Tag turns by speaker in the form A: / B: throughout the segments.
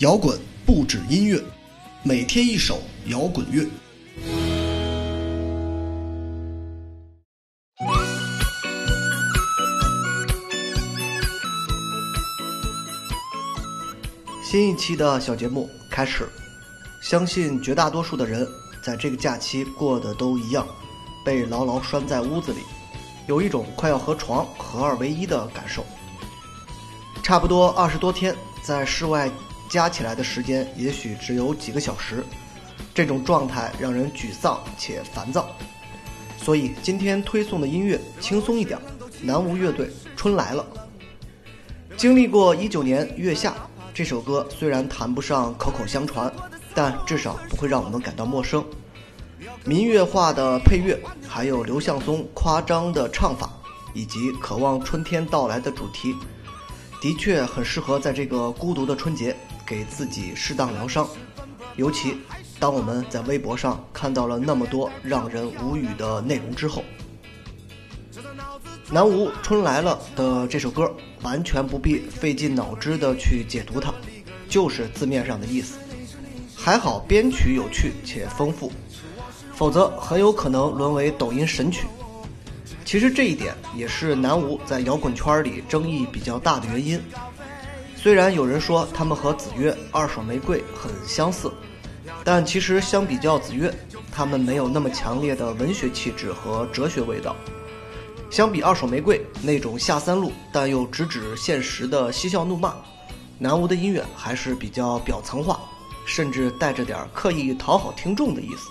A: 摇滚不止音乐，每天一首摇滚乐。新一期的小节目开始，相信绝大多数的人在这个假期过得都一样，被牢牢拴在屋子里，有一种快要和床合二为一的感受。差不多二十多天在室外。加起来的时间也许只有几个小时，这种状态让人沮丧且烦躁。所以今天推送的音乐轻松一点，南无乐队《春来了》。经历过一九年月下，这首歌虽然谈不上口口相传，但至少不会让我们感到陌生。民乐化的配乐，还有刘向松夸张的唱法，以及渴望春天到来的主题，的确很适合在这个孤独的春节。给自己适当疗伤，尤其当我们在微博上看到了那么多让人无语的内容之后，南无春来了的这首歌完全不必费尽脑汁的去解读它，就是字面上的意思。还好编曲有趣且丰富，否则很有可能沦为抖音神曲。其实这一点也是南无在摇滚圈里争议比较大的原因。虽然有人说他们和子曰、二手玫瑰很相似，但其实相比较子曰，他们没有那么强烈的文学气质和哲学味道。相比二手玫瑰那种下三路但又直指现实的嬉笑怒骂，南无的音乐还是比较表层化，甚至带着点刻意讨好听众的意思。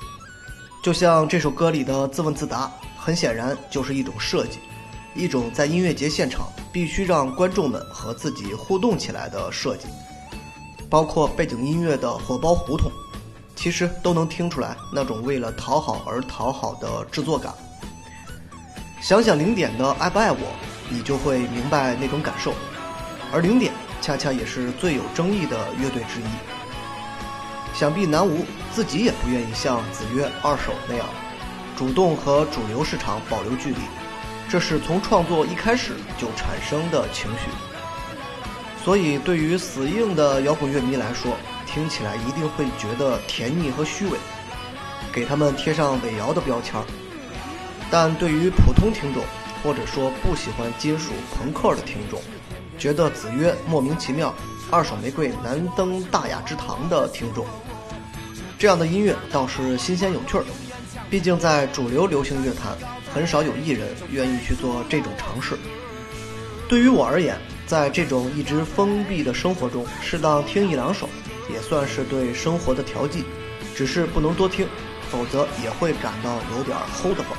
A: 就像这首歌里的自问自答，很显然就是一种设计。一种在音乐节现场必须让观众们和自己互动起来的设计，包括背景音乐的火爆胡同，其实都能听出来那种为了讨好而讨好的制作感。想想零点的《爱不爱我》，你就会明白那种感受。而零点恰恰也是最有争议的乐队之一。想必南无自己也不愿意像子曰、二手那样，主动和主流市场保留距离。这是从创作一开始就产生的情绪，所以对于死硬的摇滚乐迷来说，听起来一定会觉得甜腻和虚伪，给他们贴上伪摇的标签儿。但对于普通听众，或者说不喜欢金属朋克的听众，觉得子曰莫名其妙，二手玫瑰难登大雅之堂的听众，这样的音乐倒是新鲜有趣儿。毕竟在主流流行乐坛。很少有艺人愿意去做这种尝试。对于我而言，在这种一直封闭的生活中，适当听一两首，也算是对生活的调剂。只是不能多听，否则也会感到有点齁得慌。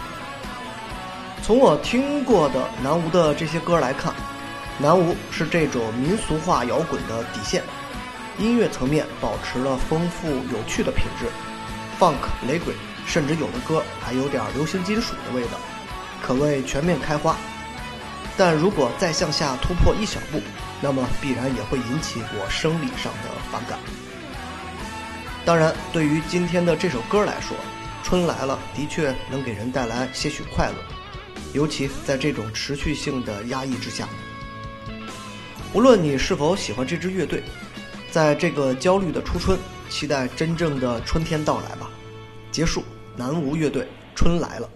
A: 从我听过的南无的这些歌来看，南无是这种民俗化摇滚的底线，音乐层面保持了丰富有趣的品质，funk 雷鬼。甚至有的歌还有点流行金属的味道，可谓全面开花。但如果再向下突破一小步，那么必然也会引起我生理上的反感。当然，对于今天的这首歌来说，《春来了》的确能给人带来些许快乐，尤其在这种持续性的压抑之下。无论你是否喜欢这支乐队，在这个焦虑的初春，期待真正的春天到来吧。结束。南无乐队，春来了。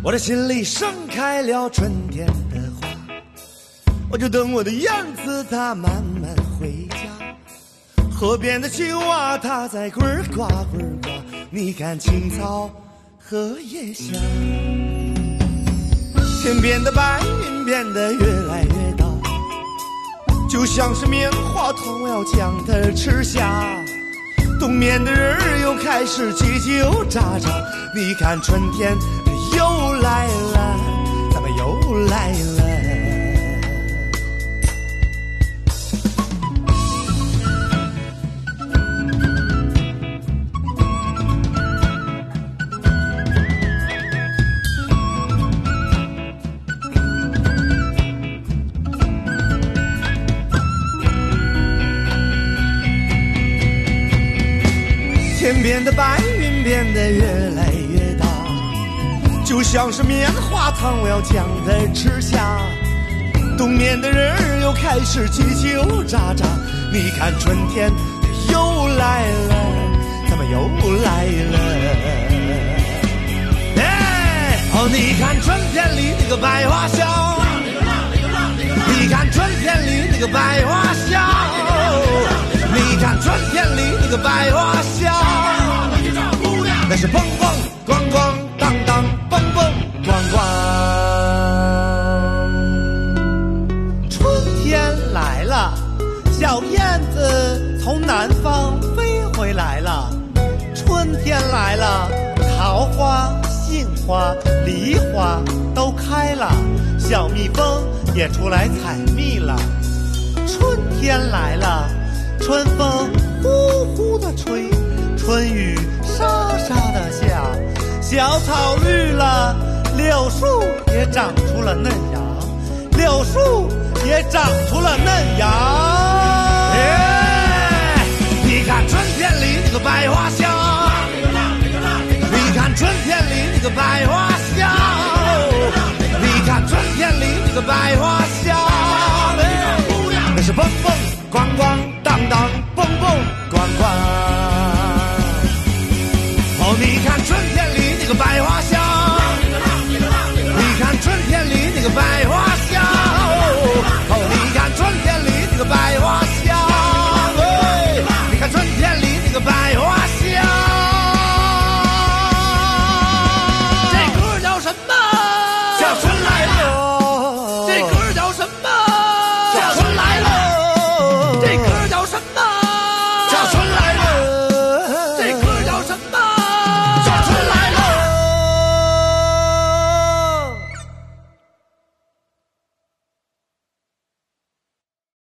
B: 我的心里盛开了春天的花，我就等我的燕子它慢慢回家。河边的青蛙它在呱呱呱呱，你看青草荷叶香。天边的白云变得越来越大，就像是棉花糖要将它吃下。冬眠的人儿又开始叽叽喳喳，你看春天。又来了。咱们又来了。天边的白云变得越来越大，就像是棉花糖我要将它吃下。冬眠的人儿又开始叽叽喳喳，你看春天它又来了，怎么又来了？哎，哦，你看春天里那个百花香，你看春天里那个百花香，你看春天里那个百花回来了。春天来了，桃花、杏花、梨花都开了，小蜜蜂也出来采蜜了。春天来了，春风呼呼的吹，春雨沙沙的下，小草绿了，柳树也长出了嫩芽，柳树也长出了嫩芽。百花